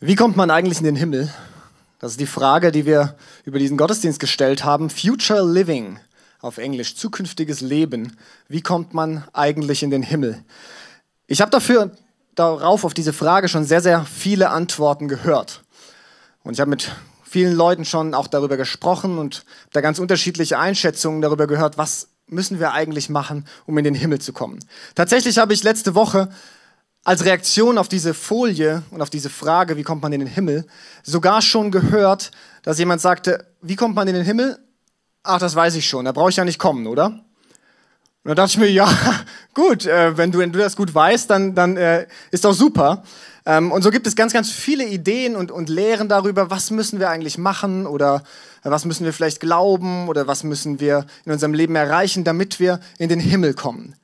Wie kommt man eigentlich in den Himmel? Das ist die Frage, die wir über diesen Gottesdienst gestellt haben. Future Living auf Englisch, zukünftiges Leben. Wie kommt man eigentlich in den Himmel? Ich habe dafür darauf auf diese Frage schon sehr sehr viele Antworten gehört. Und ich habe mit vielen Leuten schon auch darüber gesprochen und da ganz unterschiedliche Einschätzungen darüber gehört, was müssen wir eigentlich machen, um in den Himmel zu kommen. Tatsächlich habe ich letzte Woche als Reaktion auf diese Folie und auf diese Frage, wie kommt man in den Himmel, sogar schon gehört, dass jemand sagte, wie kommt man in den Himmel? Ach, das weiß ich schon, da brauche ich ja nicht kommen, oder? Und da dachte ich mir, ja, gut, äh, wenn, du, wenn du das gut weißt, dann, dann äh, ist doch super. Ähm, und so gibt es ganz, ganz viele Ideen und, und Lehren darüber, was müssen wir eigentlich machen oder was müssen wir vielleicht glauben oder was müssen wir in unserem Leben erreichen, damit wir in den Himmel kommen.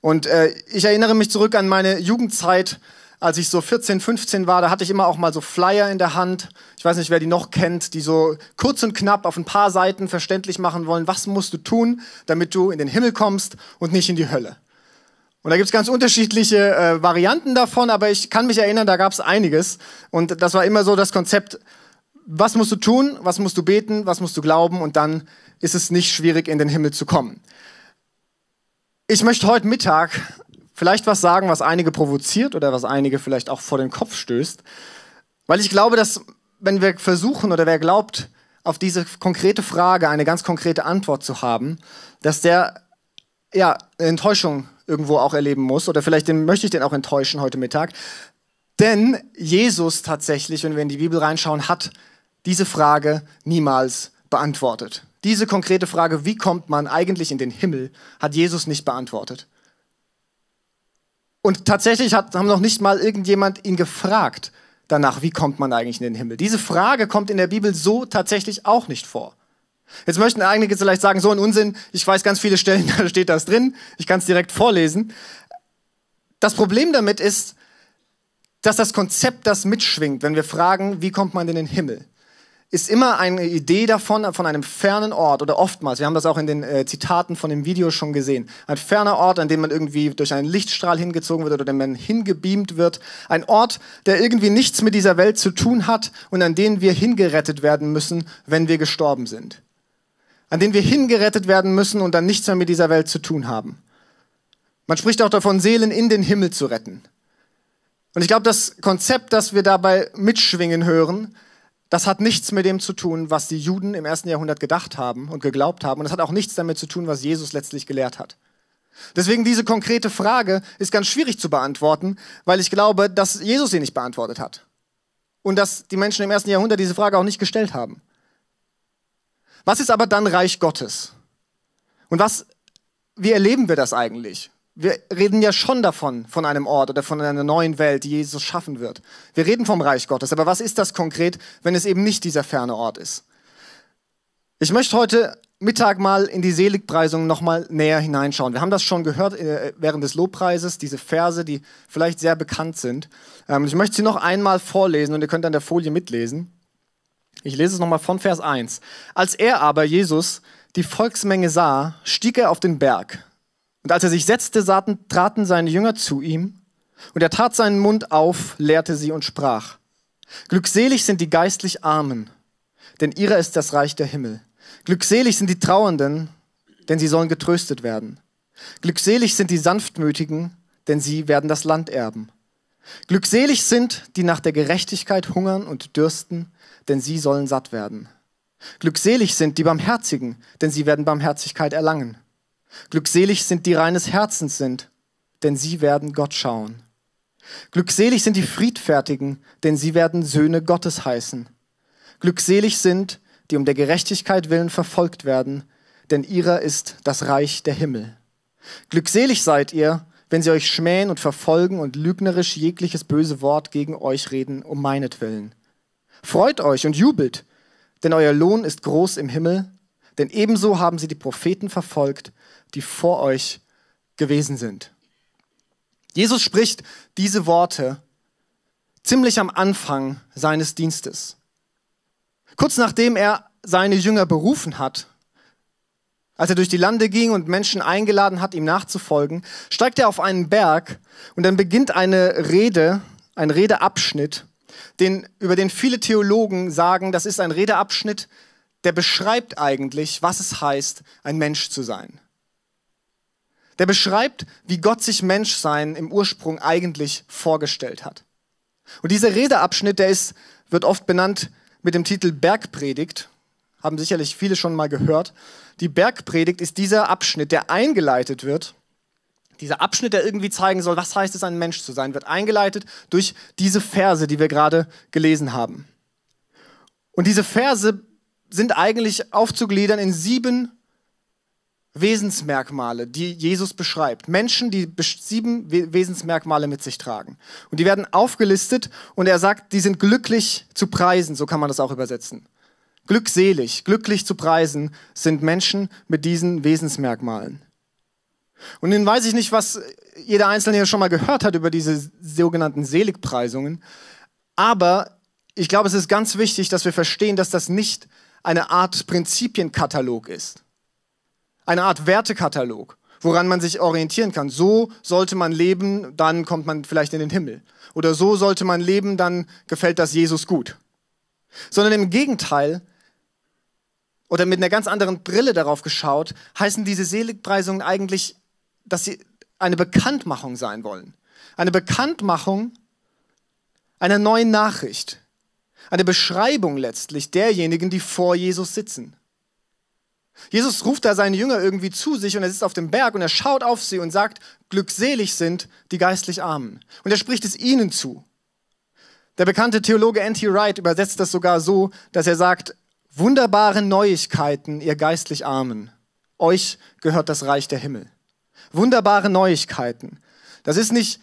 Und äh, ich erinnere mich zurück an meine Jugendzeit, als ich so 14, 15 war, da hatte ich immer auch mal so Flyer in der Hand. Ich weiß nicht, wer die noch kennt, die so kurz und knapp auf ein paar Seiten verständlich machen wollen, was musst du tun, damit du in den Himmel kommst und nicht in die Hölle. Und da gibt's ganz unterschiedliche äh, Varianten davon, aber ich kann mich erinnern, da gab's einiges. Und das war immer so das Konzept, was musst du tun, was musst du beten, was musst du glauben und dann ist es nicht schwierig, in den Himmel zu kommen. Ich möchte heute Mittag vielleicht was sagen, was einige provoziert oder was einige vielleicht auch vor den Kopf stößt, weil ich glaube, dass wenn wir versuchen oder wer glaubt, auf diese konkrete Frage eine ganz konkrete Antwort zu haben, dass der ja Enttäuschung irgendwo auch erleben muss oder vielleicht den, möchte ich den auch enttäuschen heute Mittag, denn Jesus tatsächlich, wenn wir in die Bibel reinschauen, hat diese Frage niemals beantwortet. Diese konkrete Frage, wie kommt man eigentlich in den Himmel, hat Jesus nicht beantwortet. Und tatsächlich hat, haben noch nicht mal irgendjemand ihn gefragt danach, wie kommt man eigentlich in den Himmel. Diese Frage kommt in der Bibel so tatsächlich auch nicht vor. Jetzt möchten einige vielleicht sagen, so ein Unsinn, ich weiß ganz viele Stellen, da steht das drin, ich kann es direkt vorlesen. Das Problem damit ist, dass das Konzept das mitschwingt, wenn wir fragen, wie kommt man in den Himmel ist immer eine Idee davon, von einem fernen Ort oder oftmals, wir haben das auch in den äh, Zitaten von dem Video schon gesehen, ein ferner Ort, an dem man irgendwie durch einen Lichtstrahl hingezogen wird oder dem man hingebeamt wird, ein Ort, der irgendwie nichts mit dieser Welt zu tun hat und an den wir hingerettet werden müssen, wenn wir gestorben sind. An den wir hingerettet werden müssen und dann nichts mehr mit dieser Welt zu tun haben. Man spricht auch davon, Seelen in den Himmel zu retten. Und ich glaube, das Konzept, das wir dabei mitschwingen hören, das hat nichts mit dem zu tun, was die Juden im ersten Jahrhundert gedacht haben und geglaubt haben. Und es hat auch nichts damit zu tun, was Jesus letztlich gelehrt hat. Deswegen diese konkrete Frage ist ganz schwierig zu beantworten, weil ich glaube, dass Jesus sie nicht beantwortet hat. Und dass die Menschen im ersten Jahrhundert diese Frage auch nicht gestellt haben. Was ist aber dann Reich Gottes? Und was, wie erleben wir das eigentlich? Wir reden ja schon davon, von einem Ort oder von einer neuen Welt, die Jesus schaffen wird. Wir reden vom Reich Gottes, aber was ist das konkret, wenn es eben nicht dieser ferne Ort ist? Ich möchte heute Mittag mal in die Seligpreisung nochmal näher hineinschauen. Wir haben das schon gehört äh, während des Lobpreises, diese Verse, die vielleicht sehr bekannt sind. Ähm, ich möchte sie noch einmal vorlesen und ihr könnt an der Folie mitlesen. Ich lese es nochmal von Vers 1. Als er aber, Jesus, die Volksmenge sah, stieg er auf den Berg und als er sich setzte, traten seine Jünger zu ihm, und er tat seinen Mund auf, lehrte sie und sprach, Glückselig sind die geistlich Armen, denn ihrer ist das Reich der Himmel. Glückselig sind die Trauernden, denn sie sollen getröstet werden. Glückselig sind die Sanftmütigen, denn sie werden das Land erben. Glückselig sind, die nach der Gerechtigkeit hungern und dürsten, denn sie sollen satt werden. Glückselig sind die Barmherzigen, denn sie werden Barmherzigkeit erlangen. Glückselig sind die reines Herzens sind, denn sie werden Gott schauen. Glückselig sind die Friedfertigen, denn sie werden Söhne Gottes heißen. Glückselig sind, die um der Gerechtigkeit willen verfolgt werden, denn ihrer ist das Reich der Himmel. Glückselig seid ihr, wenn sie euch schmähen und verfolgen und lügnerisch jegliches böse Wort gegen euch reden, um meinetwillen. Freut euch und jubelt, denn euer Lohn ist groß im Himmel, denn ebenso haben sie die Propheten verfolgt, die vor euch gewesen sind. Jesus spricht diese Worte ziemlich am Anfang seines Dienstes. Kurz nachdem er seine Jünger berufen hat, als er durch die Lande ging und Menschen eingeladen hat, ihm nachzufolgen, steigt er auf einen Berg und dann beginnt eine Rede, ein Redeabschnitt, den, über den viele Theologen sagen, das ist ein Redeabschnitt, der beschreibt eigentlich, was es heißt, ein Mensch zu sein. Der beschreibt, wie Gott sich Menschsein im Ursprung eigentlich vorgestellt hat. Und dieser Redeabschnitt, der ist, wird oft benannt mit dem Titel Bergpredigt, haben sicherlich viele schon mal gehört. Die Bergpredigt ist dieser Abschnitt, der eingeleitet wird. Dieser Abschnitt, der irgendwie zeigen soll, was heißt es, ein Mensch zu sein, wird eingeleitet durch diese Verse, die wir gerade gelesen haben. Und diese Verse sind eigentlich aufzugliedern in sieben Wesensmerkmale, die Jesus beschreibt. Menschen, die sieben Wesensmerkmale mit sich tragen. Und die werden aufgelistet und er sagt, die sind glücklich zu preisen, so kann man das auch übersetzen. Glückselig, glücklich zu preisen sind Menschen mit diesen Wesensmerkmalen. Und nun weiß ich nicht, was jeder Einzelne hier schon mal gehört hat über diese sogenannten Seligpreisungen, aber ich glaube, es ist ganz wichtig, dass wir verstehen, dass das nicht eine Art Prinzipienkatalog ist eine Art Wertekatalog, woran man sich orientieren kann. So sollte man leben, dann kommt man vielleicht in den Himmel. Oder so sollte man leben, dann gefällt das Jesus gut. Sondern im Gegenteil, oder mit einer ganz anderen Brille darauf geschaut, heißen diese Seligpreisungen eigentlich, dass sie eine Bekanntmachung sein wollen. Eine Bekanntmachung einer neuen Nachricht. Eine Beschreibung letztlich derjenigen, die vor Jesus sitzen. Jesus ruft da seine Jünger irgendwie zu sich und er sitzt auf dem Berg und er schaut auf sie und sagt, glückselig sind die geistlich Armen. Und er spricht es ihnen zu. Der bekannte Theologe N.T. Wright übersetzt das sogar so, dass er sagt, wunderbare Neuigkeiten, ihr geistlich Armen. Euch gehört das Reich der Himmel. Wunderbare Neuigkeiten. Das ist nicht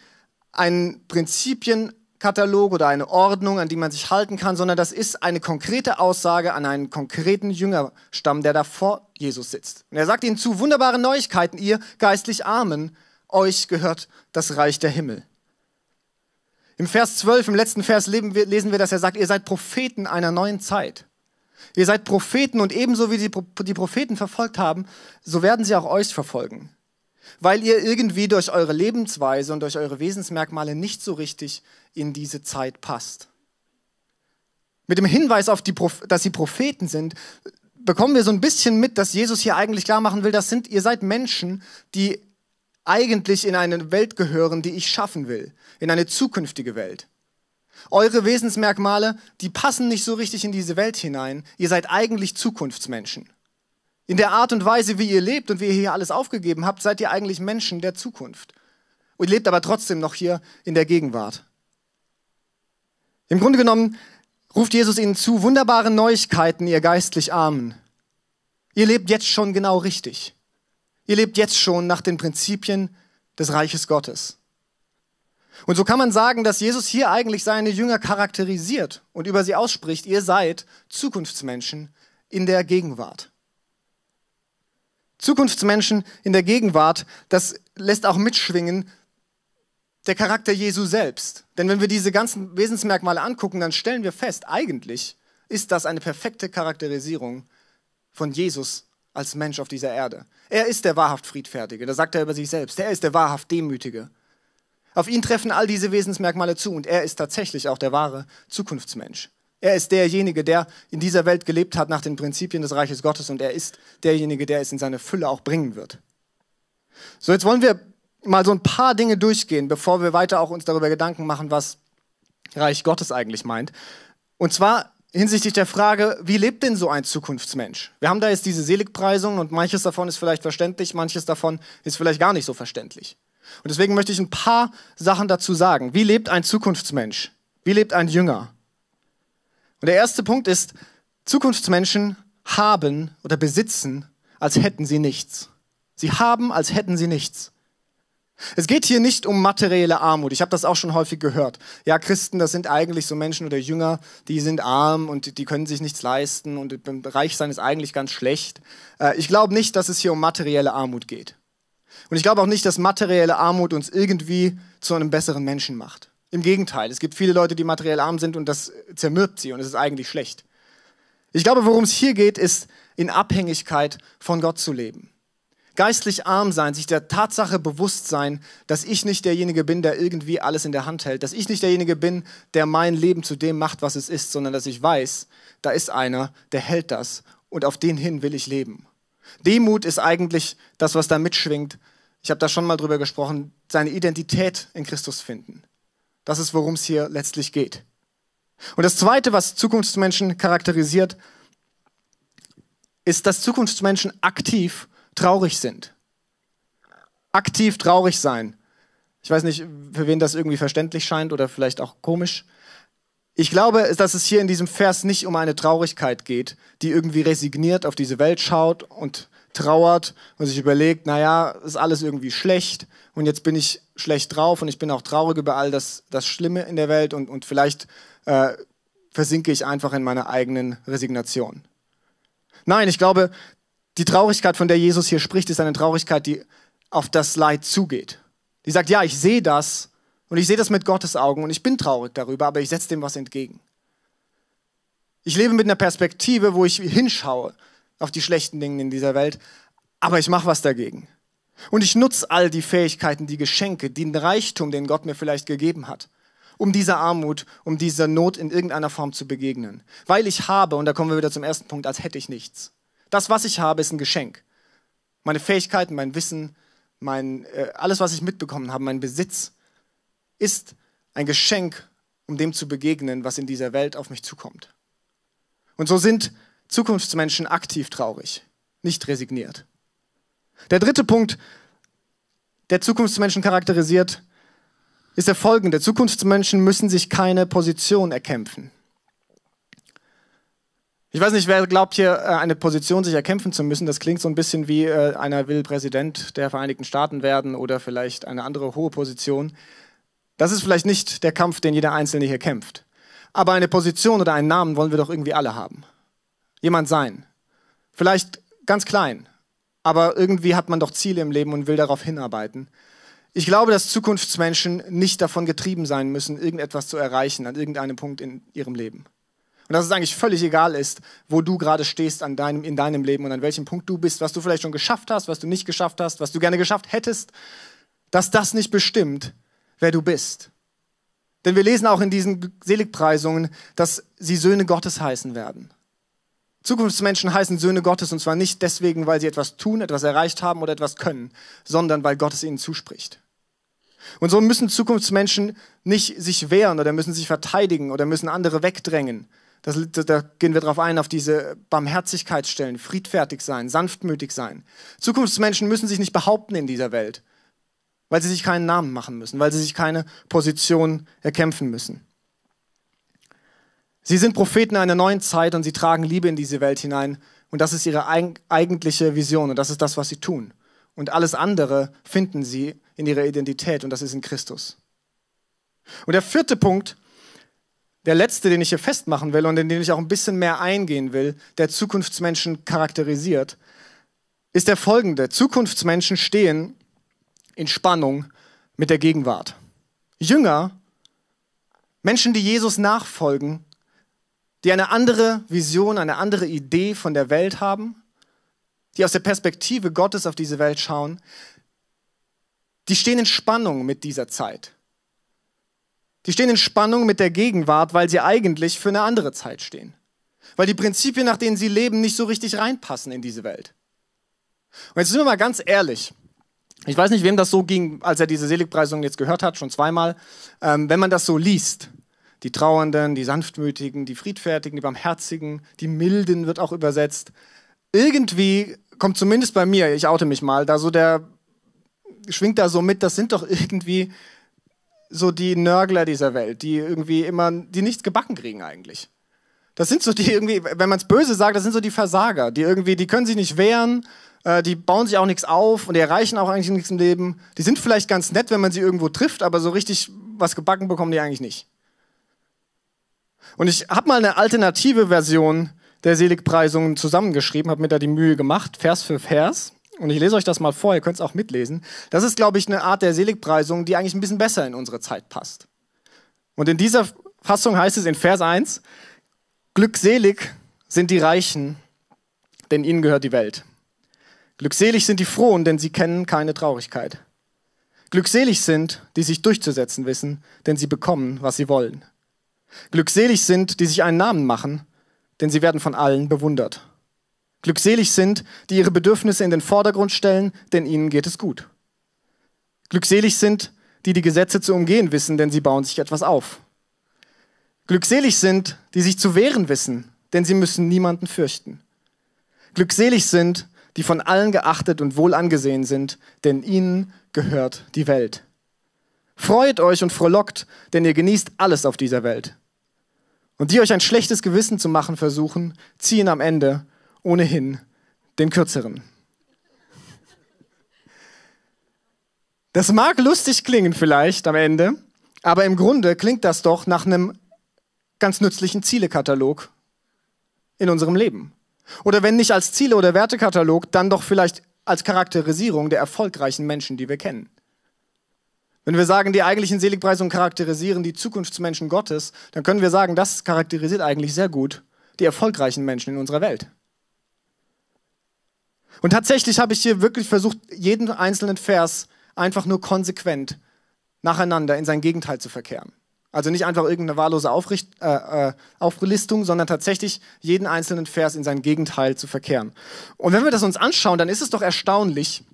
ein Prinzipien Katalog oder eine Ordnung, an die man sich halten kann, sondern das ist eine konkrete Aussage an einen konkreten Jüngerstamm, der da vor Jesus sitzt. Und er sagt ihnen zu, wunderbare Neuigkeiten, ihr geistlich Armen, euch gehört das Reich der Himmel. Im Vers 12, im letzten Vers lesen wir, dass er sagt, ihr seid Propheten einer neuen Zeit. Ihr seid Propheten und ebenso wie die Propheten verfolgt haben, so werden sie auch euch verfolgen weil ihr irgendwie durch eure Lebensweise und durch eure Wesensmerkmale nicht so richtig in diese Zeit passt. Mit dem Hinweis auf die, dass sie Propheten sind, bekommen wir so ein bisschen mit, dass Jesus hier eigentlich klar machen will, das sind, ihr seid Menschen, die eigentlich in eine Welt gehören, die ich schaffen will, in eine zukünftige Welt. Eure Wesensmerkmale, die passen nicht so richtig in diese Welt hinein. Ihr seid eigentlich Zukunftsmenschen. In der Art und Weise, wie ihr lebt und wie ihr hier alles aufgegeben habt, seid ihr eigentlich Menschen der Zukunft. Und ihr lebt aber trotzdem noch hier in der Gegenwart. Im Grunde genommen ruft Jesus ihnen zu, wunderbare Neuigkeiten, ihr geistlich Armen. Ihr lebt jetzt schon genau richtig. Ihr lebt jetzt schon nach den Prinzipien des Reiches Gottes. Und so kann man sagen, dass Jesus hier eigentlich seine Jünger charakterisiert und über sie ausspricht, ihr seid Zukunftsmenschen in der Gegenwart. Zukunftsmenschen in der Gegenwart, das lässt auch mitschwingen der Charakter Jesu selbst. Denn wenn wir diese ganzen Wesensmerkmale angucken, dann stellen wir fest, eigentlich ist das eine perfekte Charakterisierung von Jesus als Mensch auf dieser Erde. Er ist der wahrhaft Friedfertige, das sagt er über sich selbst. Er ist der wahrhaft Demütige. Auf ihn treffen all diese Wesensmerkmale zu und er ist tatsächlich auch der wahre Zukunftsmensch. Er ist derjenige, der in dieser Welt gelebt hat nach den Prinzipien des Reiches Gottes und er ist derjenige, der es in seine Fülle auch bringen wird. So, jetzt wollen wir mal so ein paar Dinge durchgehen, bevor wir weiter auch uns darüber Gedanken machen, was Reich Gottes eigentlich meint. Und zwar hinsichtlich der Frage, wie lebt denn so ein Zukunftsmensch? Wir haben da jetzt diese Seligpreisungen und manches davon ist vielleicht verständlich, manches davon ist vielleicht gar nicht so verständlich. Und deswegen möchte ich ein paar Sachen dazu sagen. Wie lebt ein Zukunftsmensch? Wie lebt ein Jünger? Und der erste Punkt ist, Zukunftsmenschen haben oder besitzen, als hätten sie nichts. Sie haben, als hätten sie nichts. Es geht hier nicht um materielle Armut. Ich habe das auch schon häufig gehört. Ja, Christen, das sind eigentlich so Menschen oder Jünger, die sind arm und die können sich nichts leisten und reich sein ist eigentlich ganz schlecht. Äh, ich glaube nicht, dass es hier um materielle Armut geht. Und ich glaube auch nicht, dass materielle Armut uns irgendwie zu einem besseren Menschen macht. Im Gegenteil, es gibt viele Leute, die materiell arm sind und das zermürbt sie und es ist eigentlich schlecht. Ich glaube, worum es hier geht, ist in Abhängigkeit von Gott zu leben. Geistlich arm sein, sich der Tatsache bewusst sein, dass ich nicht derjenige bin, der irgendwie alles in der Hand hält, dass ich nicht derjenige bin, der mein Leben zu dem macht, was es ist, sondern dass ich weiß, da ist einer, der hält das und auf den hin will ich leben. Demut ist eigentlich das, was da mitschwingt. Ich habe da schon mal drüber gesprochen, seine Identität in Christus finden. Das ist, worum es hier letztlich geht. Und das Zweite, was Zukunftsmenschen charakterisiert, ist, dass Zukunftsmenschen aktiv traurig sind. Aktiv traurig sein. Ich weiß nicht, für wen das irgendwie verständlich scheint oder vielleicht auch komisch. Ich glaube, dass es hier in diesem Vers nicht um eine Traurigkeit geht, die irgendwie resigniert auf diese Welt schaut und trauert und sich überlegt, naja, ist alles irgendwie schlecht und jetzt bin ich schlecht drauf und ich bin auch traurig über all das, das Schlimme in der Welt und, und vielleicht äh, versinke ich einfach in meiner eigenen Resignation. Nein, ich glaube, die Traurigkeit, von der Jesus hier spricht, ist eine Traurigkeit, die auf das Leid zugeht. Die sagt, ja, ich sehe das und ich sehe das mit Gottes Augen und ich bin traurig darüber, aber ich setze dem was entgegen. Ich lebe mit einer Perspektive, wo ich hinschaue auf die schlechten Dinge in dieser Welt, aber ich mache was dagegen. Und ich nutze all die Fähigkeiten, die Geschenke, den Reichtum, den Gott mir vielleicht gegeben hat, um dieser Armut, um dieser Not in irgendeiner Form zu begegnen. Weil ich habe, und da kommen wir wieder zum ersten Punkt, als hätte ich nichts. Das, was ich habe, ist ein Geschenk. Meine Fähigkeiten, mein Wissen, mein, äh, alles, was ich mitbekommen habe, mein Besitz, ist ein Geschenk, um dem zu begegnen, was in dieser Welt auf mich zukommt. Und so sind Zukunftsmenschen aktiv traurig, nicht resigniert. Der dritte Punkt, der Zukunftsmenschen charakterisiert, ist der folgende. Zukunftsmenschen müssen sich keine Position erkämpfen. Ich weiß nicht, wer glaubt hier, äh, eine Position sich erkämpfen zu müssen. Das klingt so ein bisschen wie äh, einer will Präsident der Vereinigten Staaten werden oder vielleicht eine andere hohe Position. Das ist vielleicht nicht der Kampf, den jeder Einzelne hier kämpft. Aber eine Position oder einen Namen wollen wir doch irgendwie alle haben. Jemand sein. Vielleicht ganz klein, aber irgendwie hat man doch Ziele im Leben und will darauf hinarbeiten. Ich glaube, dass Zukunftsmenschen nicht davon getrieben sein müssen, irgendetwas zu erreichen an irgendeinem Punkt in ihrem Leben. Und dass es eigentlich völlig egal ist, wo du gerade stehst an deinem, in deinem Leben und an welchem Punkt du bist, was du vielleicht schon geschafft hast, was du nicht geschafft hast, was du gerne geschafft hättest, dass das nicht bestimmt, wer du bist. Denn wir lesen auch in diesen Seligpreisungen, dass sie Söhne Gottes heißen werden. Zukunftsmenschen heißen Söhne Gottes und zwar nicht deswegen, weil sie etwas tun, etwas erreicht haben oder etwas können, sondern weil Gott es ihnen zuspricht. Und so müssen Zukunftsmenschen nicht sich wehren oder müssen sich verteidigen oder müssen andere wegdrängen, das, da gehen wir darauf ein, auf diese Barmherzigkeitsstellen, friedfertig sein, sanftmütig sein. Zukunftsmenschen müssen sich nicht behaupten in dieser Welt, weil sie sich keinen Namen machen müssen, weil sie sich keine Position erkämpfen müssen. Sie sind Propheten einer neuen Zeit und sie tragen Liebe in diese Welt hinein. Und das ist ihre eigentliche Vision und das ist das, was sie tun. Und alles andere finden sie in ihrer Identität und das ist in Christus. Und der vierte Punkt der letzte, den ich hier festmachen will und in den ich auch ein bisschen mehr eingehen will, der Zukunftsmenschen charakterisiert, ist der folgende. Zukunftsmenschen stehen in Spannung mit der Gegenwart. Jünger, Menschen, die Jesus nachfolgen, die eine andere Vision, eine andere Idee von der Welt haben, die aus der Perspektive Gottes auf diese Welt schauen, die stehen in Spannung mit dieser Zeit. Die stehen in Spannung mit der Gegenwart, weil sie eigentlich für eine andere Zeit stehen. Weil die Prinzipien, nach denen sie leben, nicht so richtig reinpassen in diese Welt. Und jetzt sind wir mal ganz ehrlich. Ich weiß nicht, wem das so ging, als er diese Seligpreisung jetzt gehört hat, schon zweimal. Ähm, wenn man das so liest, die Trauernden, die Sanftmütigen, die Friedfertigen, die Barmherzigen, die Milden wird auch übersetzt. Irgendwie kommt zumindest bei mir, ich oute mich mal, da so der, schwingt da so mit, das sind doch irgendwie so die Nörgler dieser Welt, die irgendwie immer, die nichts gebacken kriegen eigentlich. Das sind so die irgendwie, wenn man es böse sagt, das sind so die Versager, die irgendwie, die können sich nicht wehren, äh, die bauen sich auch nichts auf und die erreichen auch eigentlich nichts im Leben. Die sind vielleicht ganz nett, wenn man sie irgendwo trifft, aber so richtig was gebacken bekommen die eigentlich nicht. Und ich habe mal eine alternative Version der Seligpreisungen zusammengeschrieben, habe mir da die Mühe gemacht, Vers für Vers. Und ich lese euch das mal vor, ihr könnt es auch mitlesen. Das ist, glaube ich, eine Art der Seligpreisung, die eigentlich ein bisschen besser in unsere Zeit passt. Und in dieser Fassung heißt es in Vers 1, Glückselig sind die Reichen, denn ihnen gehört die Welt. Glückselig sind die Frohen, denn sie kennen keine Traurigkeit. Glückselig sind, die sich durchzusetzen wissen, denn sie bekommen, was sie wollen. Glückselig sind, die sich einen Namen machen, denn sie werden von allen bewundert. Glückselig sind, die ihre Bedürfnisse in den Vordergrund stellen, denn ihnen geht es gut. Glückselig sind, die die Gesetze zu umgehen wissen, denn sie bauen sich etwas auf. Glückselig sind, die sich zu wehren wissen, denn sie müssen niemanden fürchten. Glückselig sind, die von allen geachtet und wohl angesehen sind, denn ihnen gehört die Welt. Freut euch und frohlockt, denn ihr genießt alles auf dieser Welt. Und die euch ein schlechtes Gewissen zu machen versuchen, ziehen am Ende ohnehin den kürzeren. Das mag lustig klingen vielleicht am Ende, aber im Grunde klingt das doch nach einem ganz nützlichen Zielekatalog in unserem Leben. Oder wenn nicht als Ziele- oder Wertekatalog, dann doch vielleicht als Charakterisierung der erfolgreichen Menschen, die wir kennen. Wenn wir sagen, die eigentlichen Seligpreisungen charakterisieren die Zukunftsmenschen Gottes, dann können wir sagen, das charakterisiert eigentlich sehr gut die erfolgreichen Menschen in unserer Welt. Und tatsächlich habe ich hier wirklich versucht, jeden einzelnen Vers einfach nur konsequent nacheinander in sein Gegenteil zu verkehren. Also nicht einfach irgendeine wahllose Aufricht, äh, äh, Auflistung, sondern tatsächlich jeden einzelnen Vers in sein Gegenteil zu verkehren. Und wenn wir das uns anschauen, dann ist es doch erstaunlich,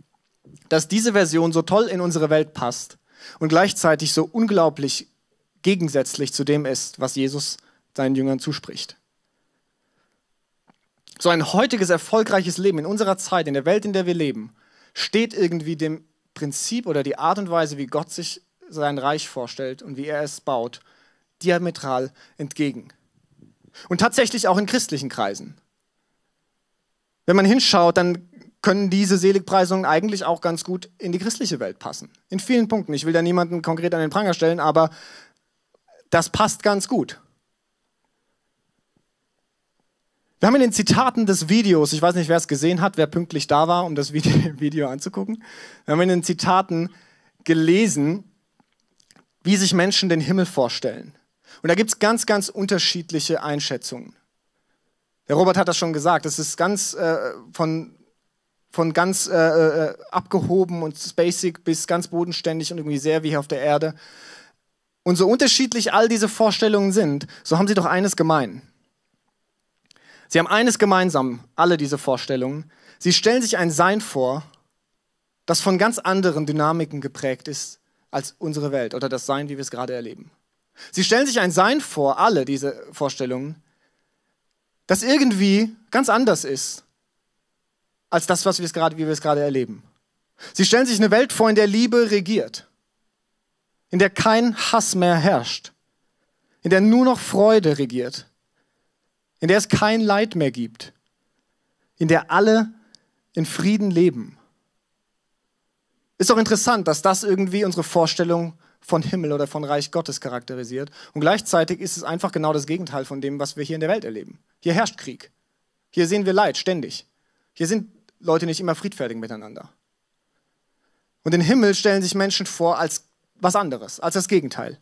dass diese Version so toll in unsere Welt passt und gleichzeitig so unglaublich gegensätzlich zu dem ist, was Jesus seinen Jüngern zuspricht. So ein heutiges erfolgreiches Leben in unserer Zeit, in der Welt, in der wir leben, steht irgendwie dem Prinzip oder die Art und Weise, wie Gott sich sein Reich vorstellt und wie er es baut, diametral entgegen. Und tatsächlich auch in christlichen Kreisen. Wenn man hinschaut, dann können diese Seligpreisungen eigentlich auch ganz gut in die christliche Welt passen. In vielen Punkten. Ich will da niemanden konkret an den Pranger stellen, aber das passt ganz gut. Wir haben in den Zitaten des Videos, ich weiß nicht, wer es gesehen hat, wer pünktlich da war, um das Video anzugucken, wir haben in den Zitaten gelesen, wie sich Menschen den Himmel vorstellen. Und da gibt es ganz, ganz unterschiedliche Einschätzungen. Der Robert hat das schon gesagt, es ist ganz äh, von, von ganz äh, äh, abgehoben und basic bis ganz bodenständig und irgendwie sehr wie hier auf der Erde. Und so unterschiedlich all diese Vorstellungen sind, so haben sie doch eines gemein. Sie haben eines gemeinsam, alle diese Vorstellungen. Sie stellen sich ein Sein vor, das von ganz anderen Dynamiken geprägt ist als unsere Welt oder das Sein, wie wir es gerade erleben. Sie stellen sich ein Sein vor, alle diese Vorstellungen, das irgendwie ganz anders ist als das, was wir es gerade, wie wir es gerade erleben. Sie stellen sich eine Welt vor, in der Liebe regiert, in der kein Hass mehr herrscht, in der nur noch Freude regiert, in der es kein Leid mehr gibt, in der alle in Frieden leben. Ist doch interessant, dass das irgendwie unsere Vorstellung von Himmel oder von Reich Gottes charakterisiert. Und gleichzeitig ist es einfach genau das Gegenteil von dem, was wir hier in der Welt erleben. Hier herrscht Krieg. Hier sehen wir Leid ständig. Hier sind Leute nicht immer friedfertig miteinander. Und den Himmel stellen sich Menschen vor als was anderes, als das Gegenteil.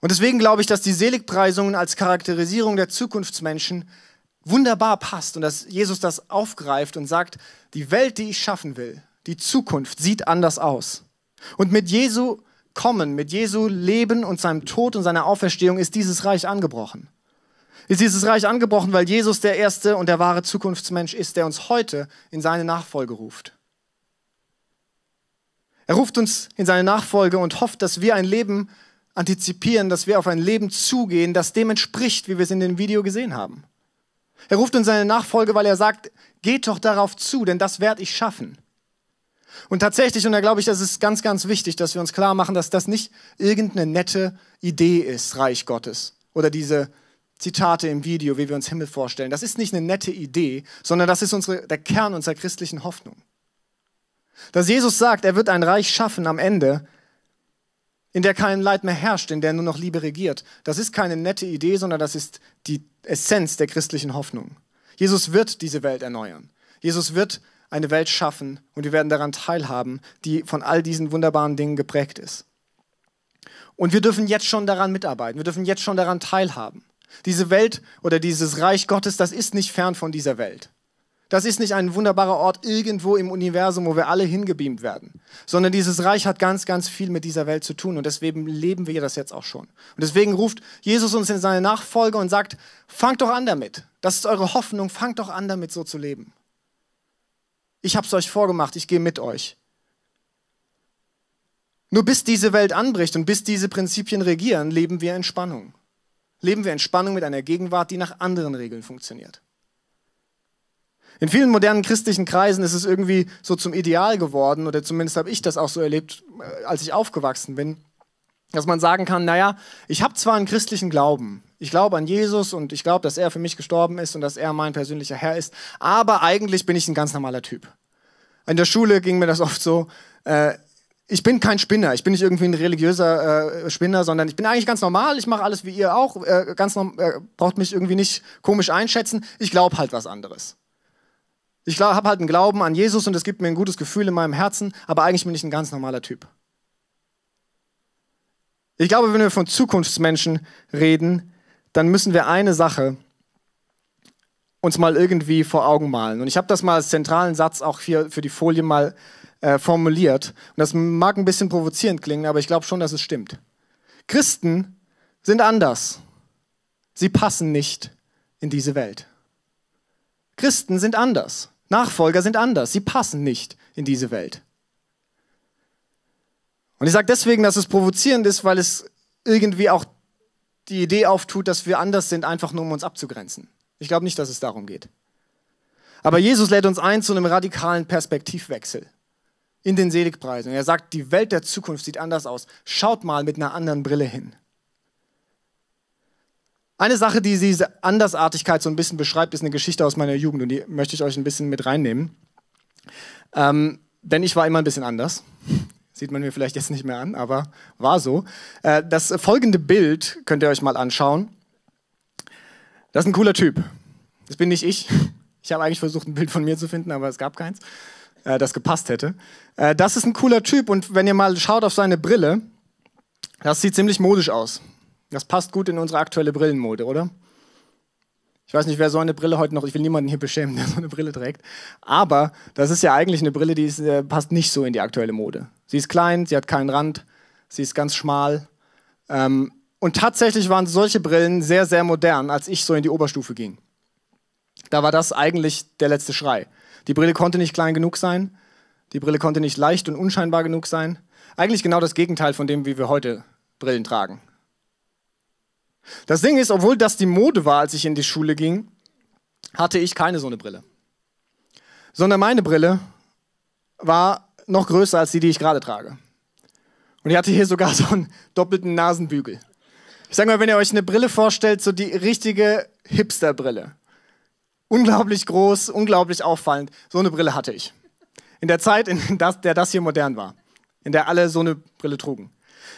Und deswegen glaube ich, dass die Seligpreisungen als Charakterisierung der Zukunftsmenschen wunderbar passt und dass Jesus das aufgreift und sagt, die Welt, die ich schaffen will, die Zukunft sieht anders aus. Und mit Jesu Kommen, mit Jesu Leben und seinem Tod und seiner Auferstehung ist dieses Reich angebrochen. Ist dieses Reich angebrochen, weil Jesus der erste und der wahre Zukunftsmensch ist, der uns heute in seine Nachfolge ruft. Er ruft uns in seine Nachfolge und hofft, dass wir ein Leben antizipieren, dass wir auf ein Leben zugehen, das dem entspricht, wie wir es in dem Video gesehen haben. Er ruft uns seine Nachfolge, weil er sagt, geht doch darauf zu, denn das werde ich schaffen. Und tatsächlich, und da glaube ich, das ist ganz, ganz wichtig, dass wir uns klar machen, dass das nicht irgendeine nette Idee ist, Reich Gottes. Oder diese Zitate im Video, wie wir uns Himmel vorstellen. Das ist nicht eine nette Idee, sondern das ist unsere, der Kern unserer christlichen Hoffnung. Dass Jesus sagt, er wird ein Reich schaffen am Ende, in der kein Leid mehr herrscht, in der nur noch Liebe regiert. Das ist keine nette Idee, sondern das ist die Essenz der christlichen Hoffnung. Jesus wird diese Welt erneuern. Jesus wird eine Welt schaffen und wir werden daran teilhaben, die von all diesen wunderbaren Dingen geprägt ist. Und wir dürfen jetzt schon daran mitarbeiten, wir dürfen jetzt schon daran teilhaben. Diese Welt oder dieses Reich Gottes, das ist nicht fern von dieser Welt. Das ist nicht ein wunderbarer Ort irgendwo im Universum, wo wir alle hingebeamt werden, sondern dieses Reich hat ganz, ganz viel mit dieser Welt zu tun und deswegen leben wir das jetzt auch schon. Und deswegen ruft Jesus uns in seine Nachfolge und sagt, fangt doch an damit. Das ist eure Hoffnung, fangt doch an damit so zu leben. Ich habe es euch vorgemacht, ich gehe mit euch. Nur bis diese Welt anbricht und bis diese Prinzipien regieren, leben wir in Spannung. Leben wir in Spannung mit einer Gegenwart, die nach anderen Regeln funktioniert. In vielen modernen christlichen Kreisen ist es irgendwie so zum Ideal geworden, oder zumindest habe ich das auch so erlebt, äh, als ich aufgewachsen bin, dass man sagen kann, naja, ich habe zwar einen christlichen Glauben, ich glaube an Jesus und ich glaube, dass er für mich gestorben ist und dass er mein persönlicher Herr ist, aber eigentlich bin ich ein ganz normaler Typ. In der Schule ging mir das oft so, äh, ich bin kein Spinner, ich bin nicht irgendwie ein religiöser äh, Spinner, sondern ich bin eigentlich ganz normal, ich mache alles wie ihr auch, äh, ganz äh, braucht mich irgendwie nicht komisch einschätzen, ich glaube halt was anderes. Ich habe halt einen Glauben an Jesus und es gibt mir ein gutes Gefühl in meinem Herzen, aber eigentlich bin ich ein ganz normaler Typ. Ich glaube, wenn wir von Zukunftsmenschen reden, dann müssen wir eine Sache uns mal irgendwie vor Augen malen. Und ich habe das mal als zentralen Satz auch hier für die Folie mal äh, formuliert. Und das mag ein bisschen provozierend klingen, aber ich glaube schon, dass es stimmt. Christen sind anders. Sie passen nicht in diese Welt. Christen sind anders. Nachfolger sind anders. Sie passen nicht in diese Welt. Und ich sage deswegen, dass es provozierend ist, weil es irgendwie auch die Idee auftut, dass wir anders sind, einfach nur um uns abzugrenzen. Ich glaube nicht, dass es darum geht. Aber Jesus lädt uns ein zu einem radikalen Perspektivwechsel in den Seligpreisen. Er sagt, die Welt der Zukunft sieht anders aus. Schaut mal mit einer anderen Brille hin. Eine Sache, die diese Andersartigkeit so ein bisschen beschreibt, ist eine Geschichte aus meiner Jugend und die möchte ich euch ein bisschen mit reinnehmen. Ähm, denn ich war immer ein bisschen anders. Sieht man mir vielleicht jetzt nicht mehr an, aber war so. Äh, das folgende Bild könnt ihr euch mal anschauen. Das ist ein cooler Typ. Das bin nicht ich. Ich habe eigentlich versucht, ein Bild von mir zu finden, aber es gab keins, äh, das gepasst hätte. Äh, das ist ein cooler Typ und wenn ihr mal schaut auf seine Brille, das sieht ziemlich modisch aus. Das passt gut in unsere aktuelle Brillenmode, oder? Ich weiß nicht, wer so eine Brille heute noch, ich will niemanden hier beschämen, der so eine Brille trägt. Aber das ist ja eigentlich eine Brille, die ist, äh, passt nicht so in die aktuelle Mode. Sie ist klein, sie hat keinen Rand, sie ist ganz schmal. Ähm, und tatsächlich waren solche Brillen sehr, sehr modern, als ich so in die Oberstufe ging. Da war das eigentlich der letzte Schrei. Die Brille konnte nicht klein genug sein, die Brille konnte nicht leicht und unscheinbar genug sein. Eigentlich genau das Gegenteil von dem, wie wir heute Brillen tragen. Das Ding ist, obwohl das die Mode war, als ich in die Schule ging, hatte ich keine so eine Brille. Sondern meine Brille war noch größer als die, die ich gerade trage. Und die hatte hier sogar so einen doppelten Nasenbügel. Ich sage mal, wenn ihr euch eine Brille vorstellt, so die richtige Hipster-Brille. Unglaublich groß, unglaublich auffallend. So eine Brille hatte ich. In der Zeit, in der das hier modern war. In der alle so eine Brille trugen.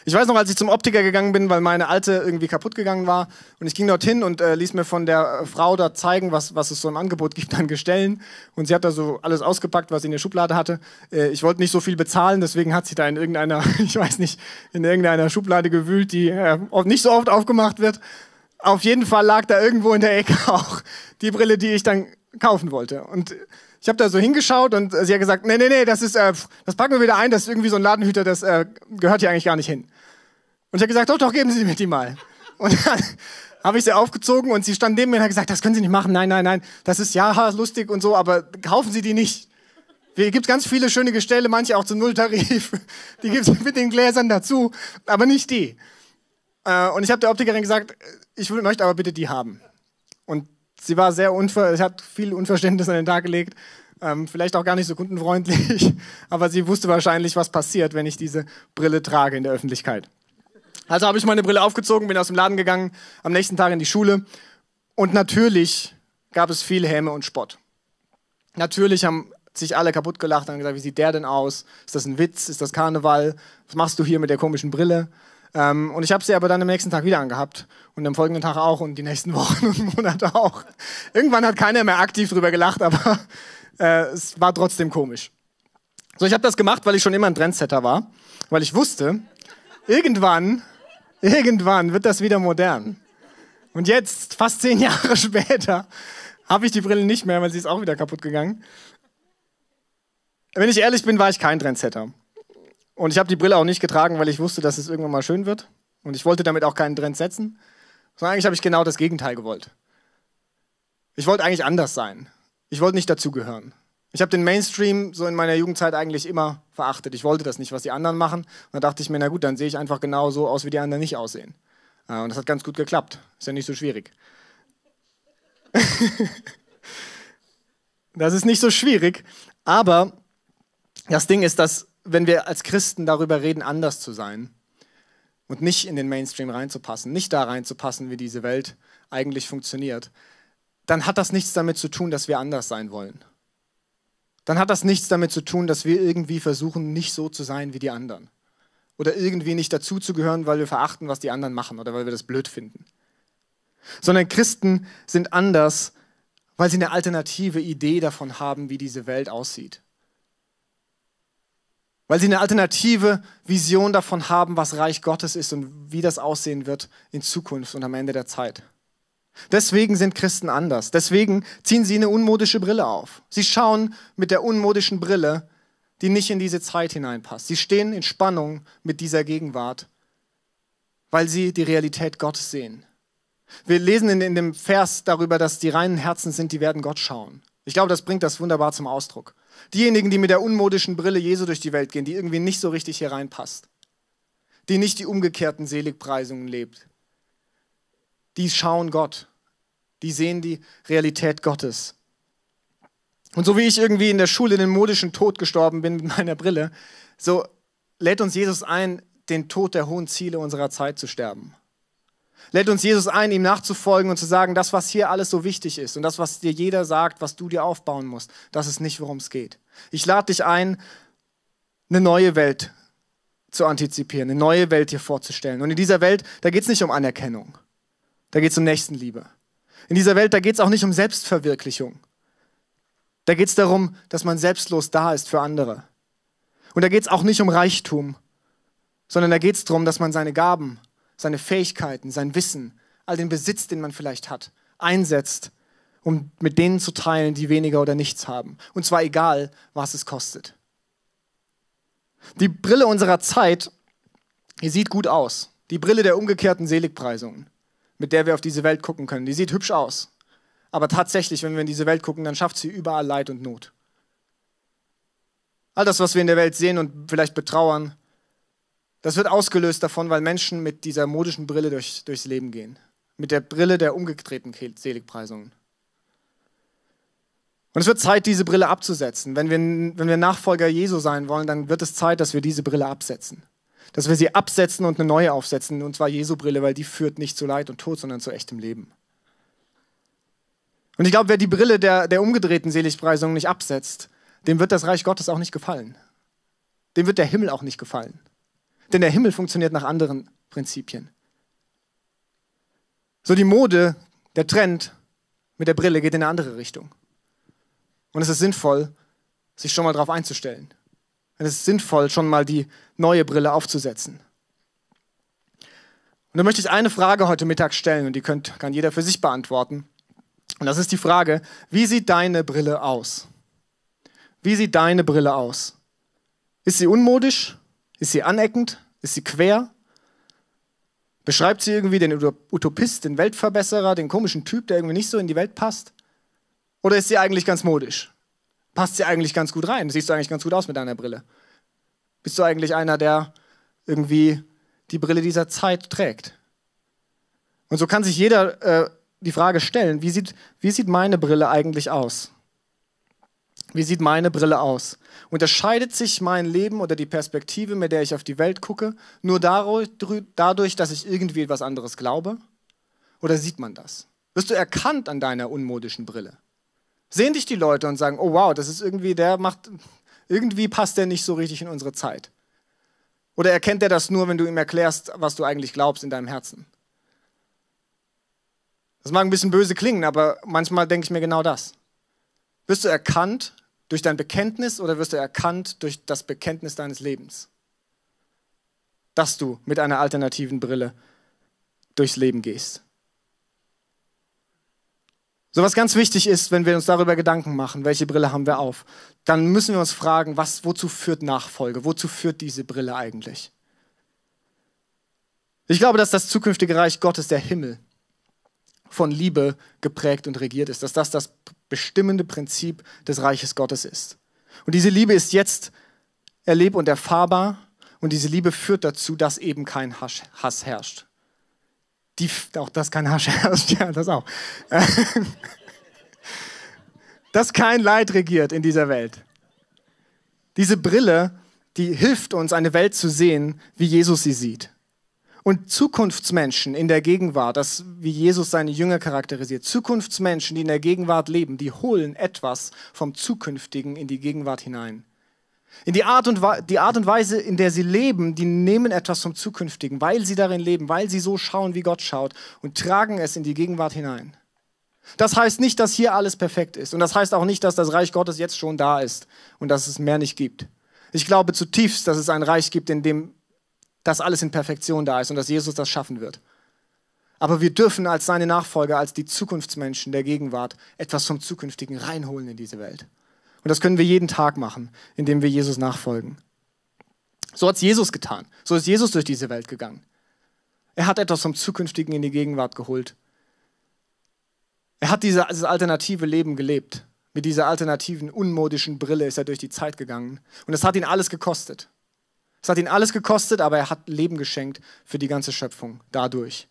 Ich weiß noch, als ich zum Optiker gegangen bin, weil meine alte irgendwie kaputt gegangen war und ich ging dorthin und äh, ließ mir von der äh, Frau da zeigen, was, was es so im Angebot gibt an Gestellen und sie hat da so alles ausgepackt, was sie in der Schublade hatte. Äh, ich wollte nicht so viel bezahlen, deswegen hat sie da in irgendeiner, ich weiß nicht, in irgendeiner Schublade gewühlt, die äh, nicht so oft aufgemacht wird. Auf jeden Fall lag da irgendwo in der Ecke auch die Brille, die ich dann kaufen wollte und ich habe da so hingeschaut und sie hat gesagt, nee, nee, nee, das ist, äh, das packen wir wieder ein, das ist irgendwie so ein Ladenhüter, das äh, gehört hier eigentlich gar nicht hin. Und ich habe gesagt, doch, doch, geben Sie mir die mal. Und dann habe ich sie aufgezogen und sie stand neben mir und hat gesagt, das können Sie nicht machen, nein, nein, nein, das ist ja lustig und so, aber kaufen Sie die nicht. Hier gibt ganz viele schöne Gestelle, manche auch zu Nulltarif. Die gibt es mit den Gläsern dazu, aber nicht die. Äh, und ich habe der Optikerin gesagt, ich möchte aber bitte die haben. Und sie war sehr unver, hat viel Unverständnis an den Tag gelegt, ähm, vielleicht auch gar nicht so kundenfreundlich, aber sie wusste wahrscheinlich, was passiert, wenn ich diese Brille trage in der Öffentlichkeit. Also habe ich meine Brille aufgezogen, bin aus dem Laden gegangen, am nächsten Tag in die Schule und natürlich gab es viel Häme und Spott. Natürlich haben sich alle kaputt gelacht und gesagt, wie sieht der denn aus? Ist das ein Witz? Ist das Karneval? Was machst du hier mit der komischen Brille? Ähm, und ich habe sie aber dann am nächsten Tag wieder angehabt und am folgenden Tag auch und die nächsten Wochen und Monate auch. Irgendwann hat keiner mehr aktiv drüber gelacht, aber äh, es war trotzdem komisch. So, ich habe das gemacht, weil ich schon immer ein Trendsetter war, weil ich wusste, irgendwann, irgendwann wird das wieder modern. Und jetzt, fast zehn Jahre später, habe ich die Brille nicht mehr, weil sie ist auch wieder kaputt gegangen. Wenn ich ehrlich bin, war ich kein Trendsetter. Und ich habe die Brille auch nicht getragen, weil ich wusste, dass es irgendwann mal schön wird. Und ich wollte damit auch keinen Trend setzen. Sondern eigentlich habe ich genau das Gegenteil gewollt. Ich wollte eigentlich anders sein. Ich wollte nicht dazugehören. Ich habe den Mainstream so in meiner Jugendzeit eigentlich immer verachtet. Ich wollte das nicht, was die anderen machen. Und da dachte ich mir, na gut, dann sehe ich einfach genau so aus, wie die anderen nicht aussehen. Und das hat ganz gut geklappt. Ist ja nicht so schwierig. das ist nicht so schwierig. Aber das Ding ist, dass wenn wir als Christen darüber reden, anders zu sein und nicht in den Mainstream reinzupassen, nicht da reinzupassen, wie diese Welt eigentlich funktioniert, dann hat das nichts damit zu tun, dass wir anders sein wollen. Dann hat das nichts damit zu tun, dass wir irgendwie versuchen, nicht so zu sein wie die anderen. Oder irgendwie nicht dazuzugehören, weil wir verachten, was die anderen machen oder weil wir das blöd finden. Sondern Christen sind anders, weil sie eine alternative Idee davon haben, wie diese Welt aussieht. Weil sie eine alternative Vision davon haben, was Reich Gottes ist und wie das aussehen wird in Zukunft und am Ende der Zeit. Deswegen sind Christen anders. Deswegen ziehen sie eine unmodische Brille auf. Sie schauen mit der unmodischen Brille, die nicht in diese Zeit hineinpasst. Sie stehen in Spannung mit dieser Gegenwart, weil sie die Realität Gottes sehen. Wir lesen in, in dem Vers darüber, dass die reinen Herzen sind, die werden Gott schauen. Ich glaube, das bringt das wunderbar zum Ausdruck. Diejenigen, die mit der unmodischen Brille Jesu durch die Welt gehen, die irgendwie nicht so richtig hier reinpasst, die nicht die umgekehrten Seligpreisungen lebt, die schauen Gott die sehen die Realität Gottes. Und so wie ich irgendwie in der Schule in den modischen Tod gestorben bin mit meiner Brille, so lädt uns Jesus ein, den Tod der hohen Ziele unserer Zeit zu sterben. Lädt uns Jesus ein, ihm nachzufolgen und zu sagen, das, was hier alles so wichtig ist und das, was dir jeder sagt, was du dir aufbauen musst, das ist nicht, worum es geht. Ich lade dich ein, eine neue Welt zu antizipieren, eine neue Welt dir vorzustellen. Und in dieser Welt, da geht es nicht um Anerkennung, da geht es um Nächstenliebe. In dieser Welt, da geht es auch nicht um Selbstverwirklichung. Da geht es darum, dass man selbstlos da ist für andere. Und da geht es auch nicht um Reichtum, sondern da geht es darum, dass man seine Gaben, seine Fähigkeiten, sein Wissen, all den Besitz, den man vielleicht hat, einsetzt, um mit denen zu teilen, die weniger oder nichts haben. Und zwar egal, was es kostet. Die Brille unserer Zeit, die sieht gut aus. Die Brille der umgekehrten Seligpreisungen mit der wir auf diese Welt gucken können. Die sieht hübsch aus. Aber tatsächlich, wenn wir in diese Welt gucken, dann schafft sie überall Leid und Not. All das, was wir in der Welt sehen und vielleicht betrauern, das wird ausgelöst davon, weil Menschen mit dieser modischen Brille durch, durchs Leben gehen. Mit der Brille der umgedrehten Seligpreisungen. Und es wird Zeit, diese Brille abzusetzen. Wenn wir, wenn wir Nachfolger Jesu sein wollen, dann wird es Zeit, dass wir diese Brille absetzen dass wir sie absetzen und eine neue aufsetzen, und zwar Jesu Brille, weil die führt nicht zu Leid und Tod, sondern zu echtem Leben. Und ich glaube, wer die Brille der, der umgedrehten Seligpreisung nicht absetzt, dem wird das Reich Gottes auch nicht gefallen. Dem wird der Himmel auch nicht gefallen. Denn der Himmel funktioniert nach anderen Prinzipien. So die Mode, der Trend mit der Brille geht in eine andere Richtung. Und es ist sinnvoll, sich schon mal darauf einzustellen ist es sinnvoll, schon mal die neue Brille aufzusetzen. Und da möchte ich eine Frage heute Mittag stellen und die könnt, kann jeder für sich beantworten. Und das ist die Frage, wie sieht deine Brille aus? Wie sieht deine Brille aus? Ist sie unmodisch? Ist sie aneckend? Ist sie quer? Beschreibt sie irgendwie den Utopist, den Weltverbesserer, den komischen Typ, der irgendwie nicht so in die Welt passt? Oder ist sie eigentlich ganz modisch? passt sie eigentlich ganz gut rein. Siehst du eigentlich ganz gut aus mit deiner Brille. Bist du eigentlich einer, der irgendwie die Brille dieser Zeit trägt? Und so kann sich jeder äh, die Frage stellen, wie sieht, wie sieht meine Brille eigentlich aus? Wie sieht meine Brille aus? Unterscheidet sich mein Leben oder die Perspektive, mit der ich auf die Welt gucke, nur dadurch, dass ich irgendwie etwas anderes glaube? Oder sieht man das? Wirst du erkannt an deiner unmodischen Brille? Sehen dich die Leute und sagen, oh wow, das ist irgendwie, der macht, irgendwie passt der nicht so richtig in unsere Zeit. Oder erkennt er das nur, wenn du ihm erklärst, was du eigentlich glaubst in deinem Herzen? Das mag ein bisschen böse klingen, aber manchmal denke ich mir genau das. Wirst du erkannt durch dein Bekenntnis oder wirst du erkannt durch das Bekenntnis deines Lebens? Dass du mit einer alternativen Brille durchs Leben gehst. So was ganz wichtig ist, wenn wir uns darüber Gedanken machen, welche Brille haben wir auf, dann müssen wir uns fragen, was, wozu führt Nachfolge? Wozu führt diese Brille eigentlich? Ich glaube, dass das zukünftige Reich Gottes, der Himmel, von Liebe geprägt und regiert ist, dass das das bestimmende Prinzip des Reiches Gottes ist. Und diese Liebe ist jetzt erleb- und erfahrbar und diese Liebe führt dazu, dass eben kein Hass herrscht. Die, auch das kein Hass herrscht, ja, das auch. dass kein Leid regiert in dieser Welt. Diese Brille, die hilft uns, eine Welt zu sehen, wie Jesus sie sieht. Und Zukunftsmenschen in der Gegenwart, das wie Jesus seine Jünger charakterisiert, Zukunftsmenschen, die in der Gegenwart leben, die holen etwas vom Zukünftigen in die Gegenwart hinein. In die Art, und, die Art und Weise, in der sie leben, die nehmen etwas vom Zukünftigen, weil sie darin leben, weil sie so schauen, wie Gott schaut und tragen es in die Gegenwart hinein. Das heißt nicht, dass hier alles perfekt ist. Und das heißt auch nicht, dass das Reich Gottes jetzt schon da ist und dass es mehr nicht gibt. Ich glaube zutiefst, dass es ein Reich gibt, in dem das alles in Perfektion da ist und dass Jesus das schaffen wird. Aber wir dürfen als seine Nachfolger, als die Zukunftsmenschen der Gegenwart etwas vom Zukünftigen reinholen in diese Welt. Und das können wir jeden Tag machen, indem wir Jesus nachfolgen. So hat es Jesus getan. So ist Jesus durch diese Welt gegangen. Er hat etwas vom Zukünftigen in die Gegenwart geholt. Er hat dieses alternative Leben gelebt. Mit dieser alternativen, unmodischen Brille ist er durch die Zeit gegangen. Und es hat ihn alles gekostet. Es hat ihn alles gekostet, aber er hat Leben geschenkt für die ganze Schöpfung dadurch.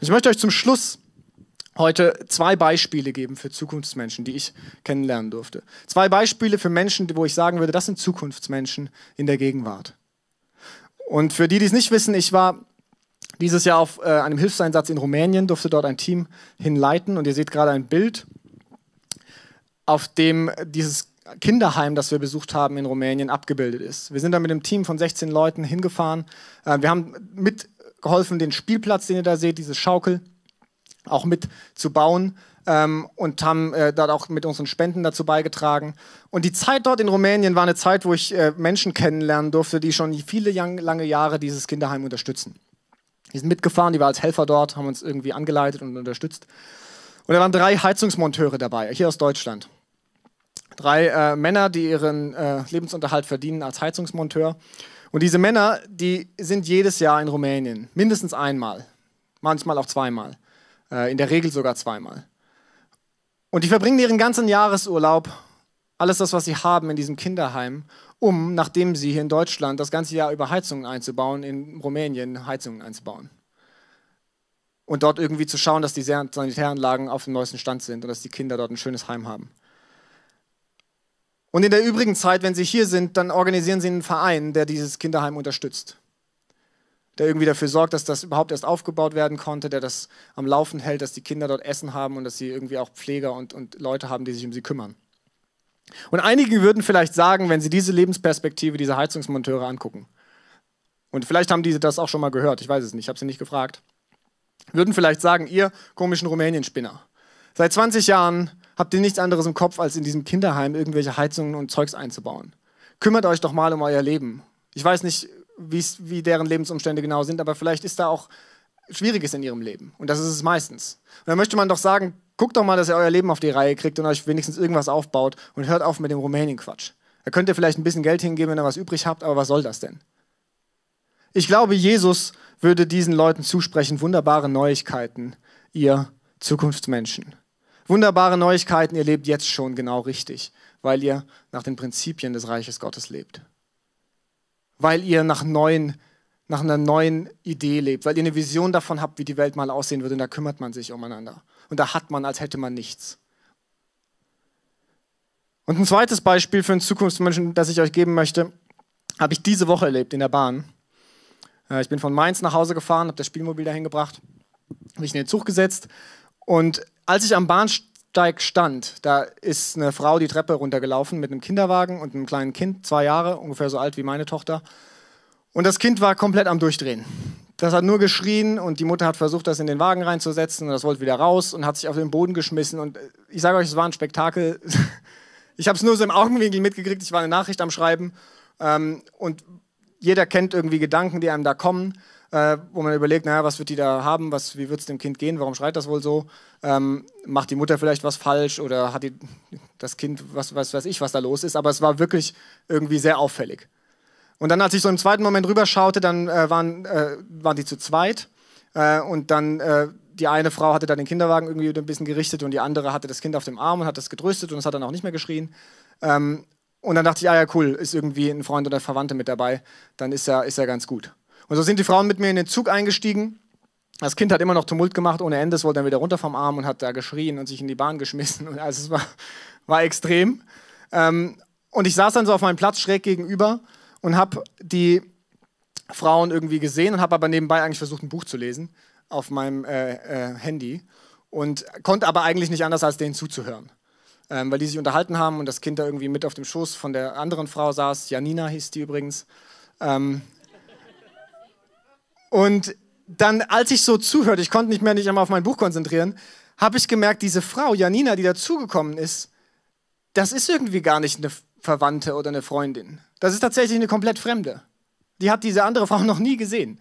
Ich möchte euch zum Schluss heute zwei Beispiele geben für Zukunftsmenschen, die ich kennenlernen durfte. Zwei Beispiele für Menschen, wo ich sagen würde, das sind Zukunftsmenschen in der Gegenwart. Und für die, die es nicht wissen, ich war dieses Jahr auf äh, einem Hilfseinsatz in Rumänien, durfte dort ein Team hinleiten und ihr seht gerade ein Bild, auf dem dieses Kinderheim, das wir besucht haben in Rumänien, abgebildet ist. Wir sind da mit einem Team von 16 Leuten hingefahren. Äh, wir haben mitgeholfen, den Spielplatz, den ihr da seht, diese Schaukel, auch mit zu bauen ähm, und haben äh, dort auch mit unseren Spenden dazu beigetragen. Und die Zeit dort in Rumänien war eine Zeit, wo ich äh, Menschen kennenlernen durfte, die schon viele lange Jahre dieses Kinderheim unterstützen. Die sind mitgefahren, die waren als Helfer dort, haben uns irgendwie angeleitet und unterstützt. Und da waren drei Heizungsmonteure dabei, hier aus Deutschland. Drei äh, Männer, die ihren äh, Lebensunterhalt verdienen als Heizungsmonteur. Und diese Männer, die sind jedes Jahr in Rumänien, mindestens einmal, manchmal auch zweimal, äh, in der Regel sogar zweimal. Und die verbringen ihren ganzen Jahresurlaub, alles das, was sie haben, in diesem Kinderheim, um, nachdem sie hier in Deutschland das ganze Jahr über Heizungen einzubauen, in Rumänien Heizungen einzubauen. Und dort irgendwie zu schauen, dass die Sanitäranlagen auf dem neuesten Stand sind und dass die Kinder dort ein schönes Heim haben. Und in der übrigen Zeit, wenn sie hier sind, dann organisieren sie einen Verein, der dieses Kinderheim unterstützt. Der irgendwie dafür sorgt, dass das überhaupt erst aufgebaut werden konnte, der das am Laufen hält, dass die Kinder dort Essen haben und dass sie irgendwie auch Pfleger und, und Leute haben, die sich um sie kümmern. Und einige würden vielleicht sagen, wenn sie diese Lebensperspektive dieser Heizungsmonteure angucken, und vielleicht haben diese das auch schon mal gehört, ich weiß es nicht, ich habe sie nicht gefragt, würden vielleicht sagen, ihr komischen Rumänien-Spinner, seit 20 Jahren habt ihr nichts anderes im Kopf, als in diesem Kinderheim irgendwelche Heizungen und Zeugs einzubauen. Kümmert euch doch mal um euer Leben. Ich weiß nicht, wie deren Lebensumstände genau sind, aber vielleicht ist da auch Schwieriges in ihrem Leben. Und das ist es meistens. Und dann möchte man doch sagen, guckt doch mal, dass ihr euer Leben auf die Reihe kriegt und euch wenigstens irgendwas aufbaut und hört auf mit dem Rumänien-Quatsch. Da könnt ihr vielleicht ein bisschen Geld hingeben, wenn ihr was übrig habt, aber was soll das denn? Ich glaube, Jesus würde diesen Leuten zusprechen, wunderbare Neuigkeiten, ihr Zukunftsmenschen. Wunderbare Neuigkeiten, ihr lebt jetzt schon genau richtig, weil ihr nach den Prinzipien des Reiches Gottes lebt. Weil ihr nach, neuen, nach einer neuen Idee lebt, weil ihr eine Vision davon habt, wie die Welt mal aussehen würde, und da kümmert man sich umeinander. Und da hat man, als hätte man nichts. Und ein zweites Beispiel für einen Zukunftsmenschen, das ich euch geben möchte, habe ich diese Woche erlebt in der Bahn. Äh, ich bin von Mainz nach Hause gefahren, habe das Spielmobil dahin gebracht, habe mich in den Zug gesetzt und als ich am Bahnsteig stand, da ist eine Frau die Treppe runtergelaufen mit einem Kinderwagen und einem kleinen Kind, zwei Jahre, ungefähr so alt wie meine Tochter. Und das Kind war komplett am Durchdrehen. Das hat nur geschrien und die Mutter hat versucht, das in den Wagen reinzusetzen und das wollte wieder raus und hat sich auf den Boden geschmissen. Und ich sage euch, es war ein Spektakel. Ich habe es nur so im Augenwinkel mitgekriegt. Ich war eine Nachricht am Schreiben ähm, und jeder kennt irgendwie Gedanken, die einem da kommen. Äh, wo man überlegt, naja, was wird die da haben, was, wie wird es dem Kind gehen, warum schreit das wohl so? Ähm, macht die Mutter vielleicht was falsch oder hat die, das Kind, was, was weiß ich, was da los ist? Aber es war wirklich irgendwie sehr auffällig. Und dann, als ich so im zweiten Moment rüberschaute, dann äh, waren, äh, waren die zu zweit äh, und dann äh, die eine Frau hatte dann den Kinderwagen irgendwie ein bisschen gerichtet und die andere hatte das Kind auf dem Arm und hat das getröstet und es hat dann auch nicht mehr geschrien. Ähm, und dann dachte ich, ah ja, cool, ist irgendwie ein Freund oder Verwandte mit dabei, dann ist er, ist er ganz gut. Und so sind die Frauen mit mir in den Zug eingestiegen. Das Kind hat immer noch Tumult gemacht ohne Ende, es wollte dann wieder runter vom Arm und hat da geschrien und sich in die Bahn geschmissen. Und also es war, war extrem. Ähm, und ich saß dann so auf meinem Platz schräg gegenüber und habe die Frauen irgendwie gesehen und habe aber nebenbei eigentlich versucht, ein Buch zu lesen auf meinem äh, äh, Handy und konnte aber eigentlich nicht anders, als denen zuzuhören. Ähm, weil die sich unterhalten haben und das Kind da irgendwie mit auf dem Schoß von der anderen Frau saß. Janina hieß die übrigens. Ähm, und dann, als ich so zuhörte, ich konnte nicht mehr nicht einmal auf mein Buch konzentrieren, habe ich gemerkt, diese Frau, Janina, die dazugekommen ist, das ist irgendwie gar nicht eine Verwandte oder eine Freundin. Das ist tatsächlich eine komplett Fremde. Die hat diese andere Frau noch nie gesehen.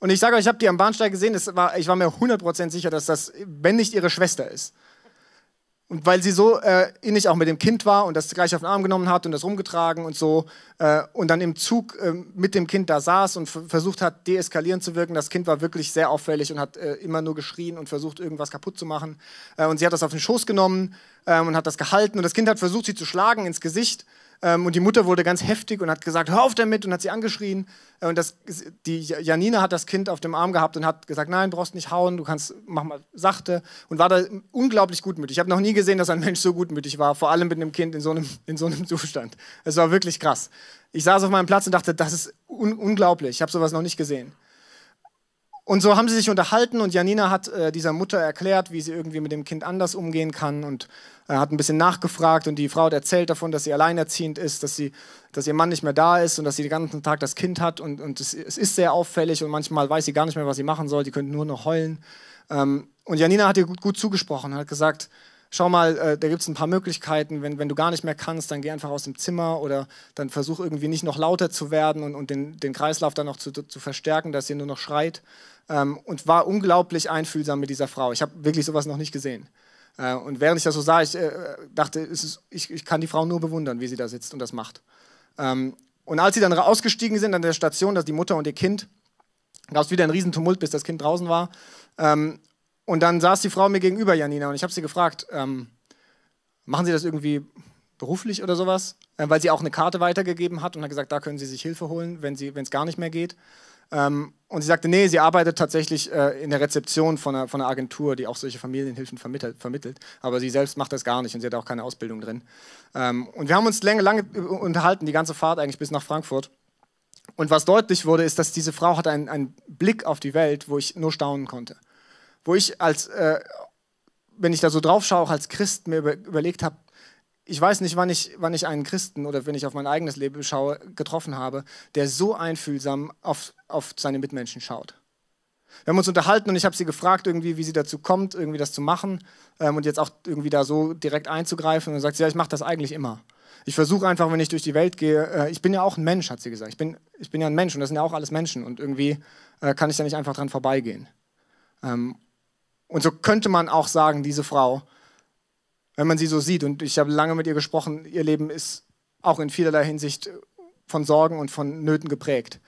Und ich sage euch, ich habe die am Bahnsteig gesehen, war, ich war mir 100% sicher, dass das, wenn nicht ihre Schwester ist. Und weil sie so äh, innig auch mit dem Kind war und das gleich auf den Arm genommen hat und das rumgetragen und so äh, und dann im Zug äh, mit dem Kind da saß und versucht hat, deeskalierend zu wirken. Das Kind war wirklich sehr auffällig und hat äh, immer nur geschrien und versucht, irgendwas kaputt zu machen. Äh, und sie hat das auf den Schoß genommen ähm, und hat das gehalten und das Kind hat versucht, sie zu schlagen ins Gesicht. Ähm, und die Mutter wurde ganz heftig und hat gesagt, hör auf damit und hat sie angeschrien. Äh, und das, die Janina hat das Kind auf dem Arm gehabt und hat gesagt, nein, brauchst nicht hauen, du kannst, mach mal sachte. Und war da unglaublich gutmütig. Ich habe noch nie gesehen, dass ein Mensch so gutmütig war, vor allem mit einem Kind in so einem, in so einem Zustand. Es war wirklich krass. Ich saß auf meinem Platz und dachte, das ist un unglaublich, ich habe sowas noch nicht gesehen. Und so haben sie sich unterhalten und Janina hat äh, dieser Mutter erklärt, wie sie irgendwie mit dem Kind anders umgehen kann und äh, hat ein bisschen nachgefragt und die Frau hat erzählt davon, dass sie alleinerziehend ist, dass, sie, dass ihr Mann nicht mehr da ist und dass sie den ganzen Tag das Kind hat und, und es, es ist sehr auffällig und manchmal weiß sie gar nicht mehr, was sie machen soll, die könnte nur noch heulen. Ähm, und Janina hat ihr gut, gut zugesprochen, hat gesagt, schau mal, äh, da gibt es ein paar Möglichkeiten. Wenn, wenn du gar nicht mehr kannst, dann geh einfach aus dem Zimmer oder dann versuch irgendwie nicht noch lauter zu werden und, und den, den Kreislauf dann noch zu, zu verstärken, dass sie nur noch schreit ähm, und war unglaublich einfühlsam mit dieser Frau. Ich habe wirklich sowas noch nicht gesehen. Äh, und während ich das so sah, ich äh, dachte, ist, ich, ich, kann die Frau nur bewundern, wie sie da sitzt und das macht. Ähm, und als sie dann ausgestiegen sind an der Station, dass die Mutter und ihr Kind, gab es wieder einen Riesentumult, bis das Kind draußen war. Ähm, und dann saß die Frau mir gegenüber, Janina, und ich habe sie gefragt, ähm, machen Sie das irgendwie beruflich oder sowas? Äh, weil sie auch eine Karte weitergegeben hat und hat gesagt, da können Sie sich Hilfe holen, wenn es gar nicht mehr geht. Ähm, und sie sagte, nee, sie arbeitet tatsächlich äh, in der Rezeption von einer, von einer, Agentur, die auch solche Familienhilfen vermittelt, vermittelt, Aber sie selbst macht das gar nicht und sie hat auch keine Ausbildung drin. Ähm, und wir haben uns lange, lange unterhalten, die ganze Fahrt eigentlich bis nach Frankfurt. Und was deutlich wurde, ist, dass diese Frau hatte einen, einen Blick auf die Welt, wo ich nur staunen konnte. Wo ich als, äh, wenn ich da so drauf schaue, auch als Christ mir über, überlegt habe, ich weiß nicht, wann ich, wann ich einen Christen oder wenn ich auf mein eigenes Leben schaue, getroffen habe, der so einfühlsam auf, auf seine Mitmenschen schaut. Wir haben uns unterhalten und ich habe sie gefragt, irgendwie, wie sie dazu kommt, irgendwie das zu machen ähm, und jetzt auch irgendwie da so direkt einzugreifen. Und dann sagt sie, ja, ich mache das eigentlich immer. Ich versuche einfach, wenn ich durch die Welt gehe, äh, ich bin ja auch ein Mensch, hat sie gesagt. Ich bin, ich bin ja ein Mensch und das sind ja auch alles Menschen und irgendwie äh, kann ich da nicht einfach dran vorbeigehen. Ähm, und so könnte man auch sagen, diese Frau wenn man sie so sieht. Und ich habe lange mit ihr gesprochen, ihr Leben ist auch in vielerlei Hinsicht von Sorgen und von Nöten geprägt.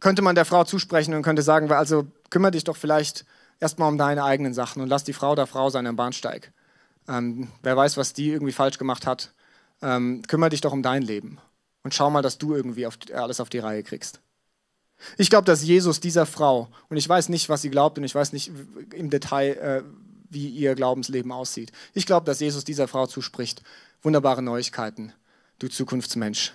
Könnte man der Frau zusprechen und könnte sagen, also kümmere dich doch vielleicht erstmal um deine eigenen Sachen und lass die Frau da Frau sein am Bahnsteig. Ähm, wer weiß, was die irgendwie falsch gemacht hat. Ähm, kümmere dich doch um dein Leben und schau mal, dass du irgendwie auf, alles auf die Reihe kriegst. Ich glaube, dass Jesus dieser Frau, und ich weiß nicht, was sie glaubt und ich weiß nicht im Detail, äh, wie ihr Glaubensleben aussieht. Ich glaube, dass Jesus dieser Frau zuspricht. Wunderbare Neuigkeiten, du Zukunftsmensch.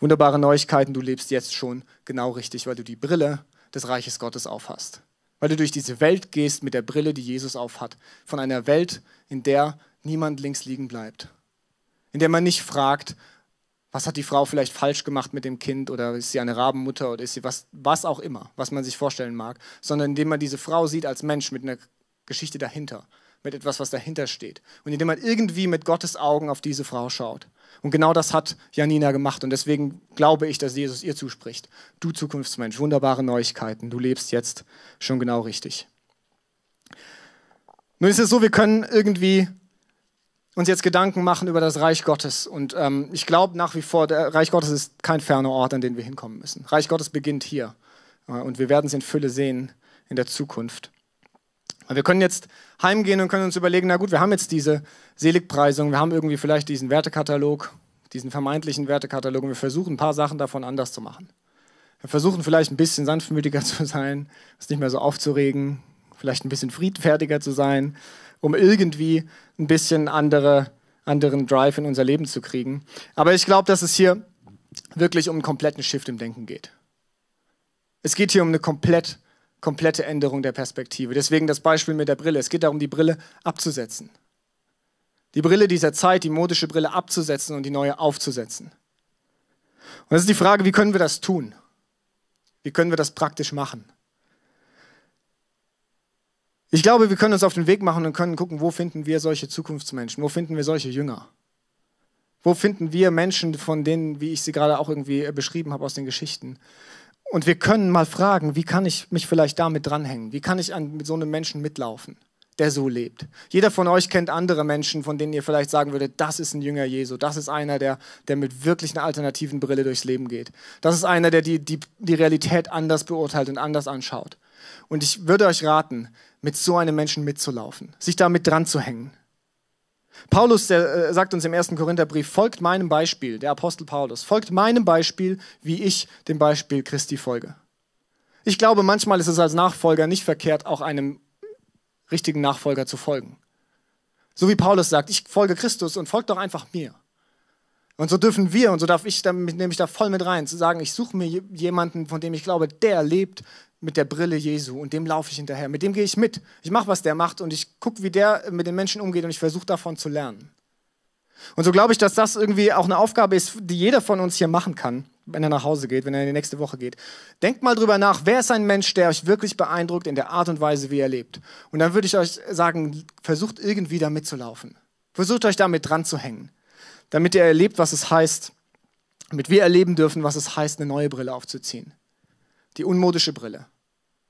Wunderbare Neuigkeiten, du lebst jetzt schon genau richtig, weil du die Brille des Reiches Gottes aufhast. Weil du durch diese Welt gehst mit der Brille, die Jesus aufhat. Von einer Welt, in der niemand links liegen bleibt. In der man nicht fragt, was hat die Frau vielleicht falsch gemacht mit dem Kind oder ist sie eine Rabenmutter oder ist sie was, was auch immer, was man sich vorstellen mag, sondern indem man diese Frau sieht als Mensch mit einer Geschichte dahinter, mit etwas, was dahinter steht. Und indem man irgendwie mit Gottes Augen auf diese Frau schaut. Und genau das hat Janina gemacht. Und deswegen glaube ich, dass Jesus ihr zuspricht. Du Zukunftsmensch, wunderbare Neuigkeiten. Du lebst jetzt schon genau richtig. Nun ist es so, wir können irgendwie uns jetzt Gedanken machen über das Reich Gottes. Und ähm, ich glaube nach wie vor, der Reich Gottes ist kein ferner Ort, an den wir hinkommen müssen. Reich Gottes beginnt hier. Äh, und wir werden es in Fülle sehen in der Zukunft. Wir können jetzt heimgehen und können uns überlegen, na gut, wir haben jetzt diese Seligpreisung, wir haben irgendwie vielleicht diesen Wertekatalog, diesen vermeintlichen Wertekatalog und wir versuchen ein paar Sachen davon anders zu machen. Wir versuchen vielleicht ein bisschen sanftmütiger zu sein, es nicht mehr so aufzuregen, vielleicht ein bisschen friedfertiger zu sein, um irgendwie ein bisschen andere, anderen Drive in unser Leben zu kriegen. Aber ich glaube, dass es hier wirklich um einen kompletten Shift im Denken geht. Es geht hier um eine komplett, komplette Änderung der Perspektive. Deswegen das Beispiel mit der Brille. Es geht darum, die Brille abzusetzen. Die Brille dieser Zeit, die modische Brille abzusetzen und die neue aufzusetzen. Und das ist die Frage, wie können wir das tun? Wie können wir das praktisch machen? Ich glaube, wir können uns auf den Weg machen und können gucken, wo finden wir solche Zukunftsmenschen, wo finden wir solche Jünger. Wo finden wir Menschen von denen, wie ich sie gerade auch irgendwie beschrieben habe aus den Geschichten? Und wir können mal fragen, wie kann ich mich vielleicht damit dranhängen? Wie kann ich an, mit so einem Menschen mitlaufen, der so lebt? Jeder von euch kennt andere Menschen, von denen ihr vielleicht sagen würdet, das ist ein Jünger Jesu. Das ist einer, der, der mit wirklich einer alternativen Brille durchs Leben geht. Das ist einer, der die, die, die Realität anders beurteilt und anders anschaut. Und ich würde euch raten, mit so einem Menschen mitzulaufen, sich damit dran zu hängen. Paulus der, äh, sagt uns im ersten Korintherbrief, folgt meinem Beispiel, der Apostel Paulus, folgt meinem Beispiel, wie ich dem Beispiel Christi folge. Ich glaube, manchmal ist es als Nachfolger nicht verkehrt, auch einem richtigen Nachfolger zu folgen. So wie Paulus sagt, ich folge Christus und folgt doch einfach mir. Und so dürfen wir, und so darf ich, da nehme ich da voll mit rein, zu sagen, ich suche mir jemanden, von dem ich glaube, der lebt mit der Brille Jesu und dem laufe ich hinterher. Mit dem gehe ich mit. Ich mache, was der macht und ich gucke, wie der mit den Menschen umgeht und ich versuche davon zu lernen. Und so glaube ich, dass das irgendwie auch eine Aufgabe ist, die jeder von uns hier machen kann, wenn er nach Hause geht, wenn er in die nächste Woche geht. Denkt mal drüber nach, wer ist ein Mensch, der euch wirklich beeindruckt in der Art und Weise, wie er lebt. Und dann würde ich euch sagen, versucht irgendwie da mitzulaufen. Versucht euch damit dran zu hängen, damit ihr erlebt, was es heißt, damit wir erleben dürfen, was es heißt, eine neue Brille aufzuziehen die unmodische Brille,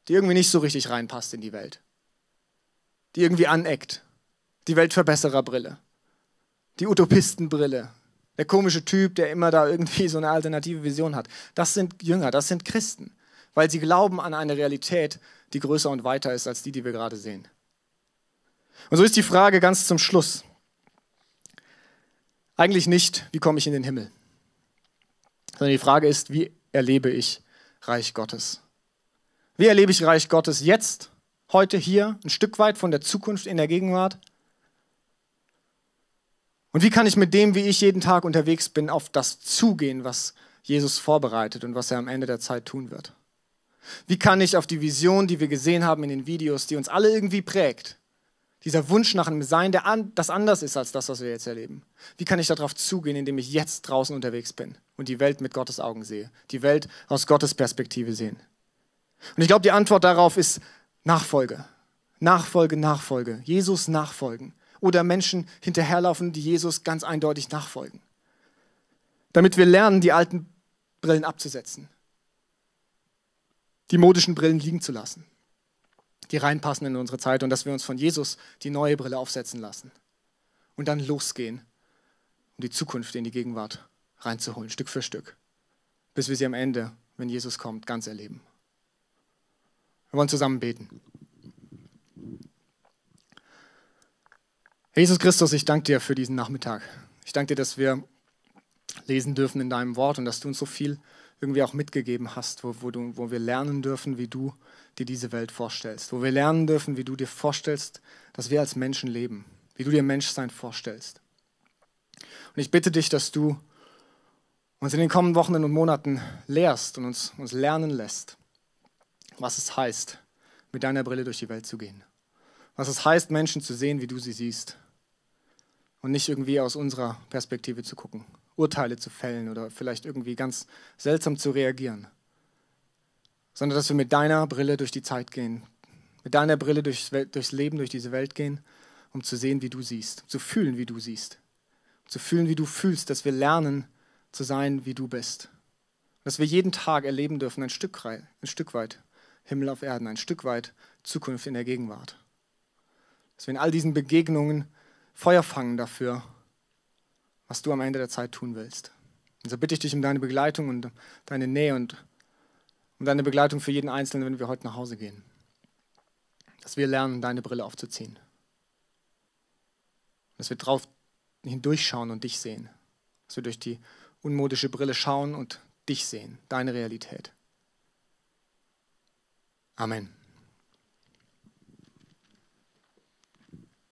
die irgendwie nicht so richtig reinpasst in die Welt, die irgendwie aneckt, die Weltverbessererbrille, die Utopistenbrille, der komische Typ, der immer da irgendwie so eine alternative Vision hat. Das sind Jünger, das sind Christen, weil sie glauben an eine Realität, die größer und weiter ist als die, die wir gerade sehen. Und so ist die Frage ganz zum Schluss. Eigentlich nicht, wie komme ich in den Himmel, sondern die Frage ist, wie erlebe ich Reich Gottes? Wie erlebe ich Reich Gottes jetzt, heute, hier, ein Stück weit von der Zukunft in der Gegenwart? Und wie kann ich mit dem, wie ich jeden Tag unterwegs bin, auf das zugehen, was Jesus vorbereitet und was er am Ende der Zeit tun wird? Wie kann ich auf die Vision, die wir gesehen haben in den Videos, die uns alle irgendwie prägt, dieser Wunsch nach einem Sein, der an, das anders ist als das, was wir jetzt erleben. Wie kann ich darauf zugehen, indem ich jetzt draußen unterwegs bin und die Welt mit Gottes Augen sehe, die Welt aus Gottes Perspektive sehen? Und ich glaube, die Antwort darauf ist Nachfolge. Nachfolge, Nachfolge. Jesus nachfolgen. Oder Menschen hinterherlaufen, die Jesus ganz eindeutig nachfolgen. Damit wir lernen, die alten Brillen abzusetzen. Die modischen Brillen liegen zu lassen die reinpassen in unsere Zeit und dass wir uns von Jesus die neue Brille aufsetzen lassen und dann losgehen, um die Zukunft in die Gegenwart reinzuholen, Stück für Stück, bis wir sie am Ende, wenn Jesus kommt, ganz erleben. Wir wollen zusammen beten. Jesus Christus, ich danke dir für diesen Nachmittag. Ich danke dir, dass wir lesen dürfen in deinem Wort und dass du uns so viel irgendwie auch mitgegeben hast, wo, wo, du, wo wir lernen dürfen, wie du dir diese Welt vorstellst, wo wir lernen dürfen, wie du dir vorstellst, dass wir als Menschen leben, wie du dir Menschsein vorstellst. Und ich bitte dich, dass du uns in den kommenden Wochen und Monaten lehrst und uns, uns lernen lässt, was es heißt, mit deiner Brille durch die Welt zu gehen. Was es heißt, Menschen zu sehen, wie du sie siehst. Und nicht irgendwie aus unserer Perspektive zu gucken, Urteile zu fällen oder vielleicht irgendwie ganz seltsam zu reagieren sondern dass wir mit deiner Brille durch die Zeit gehen, mit deiner Brille durchs, durchs Leben, durch diese Welt gehen um zu sehen, wie du siehst, zu fühlen, wie du siehst, zu fühlen, wie du fühlst, dass wir lernen zu sein, wie du bist. Dass wir jeden Tag erleben dürfen, ein Stück, ein Stück weit Himmel auf Erden, ein Stück weit Zukunft in der Gegenwart. Dass wir in all diesen Begegnungen Feuer fangen dafür, was du am Ende der Zeit tun willst. Und so bitte ich dich um deine Begleitung und deine Nähe und um deine Begleitung für jeden Einzelnen, wenn wir heute nach Hause gehen. Dass wir lernen, deine Brille aufzuziehen. Dass wir drauf hindurchschauen und dich sehen. Dass wir durch die unmodische Brille schauen und dich sehen, deine Realität. Amen.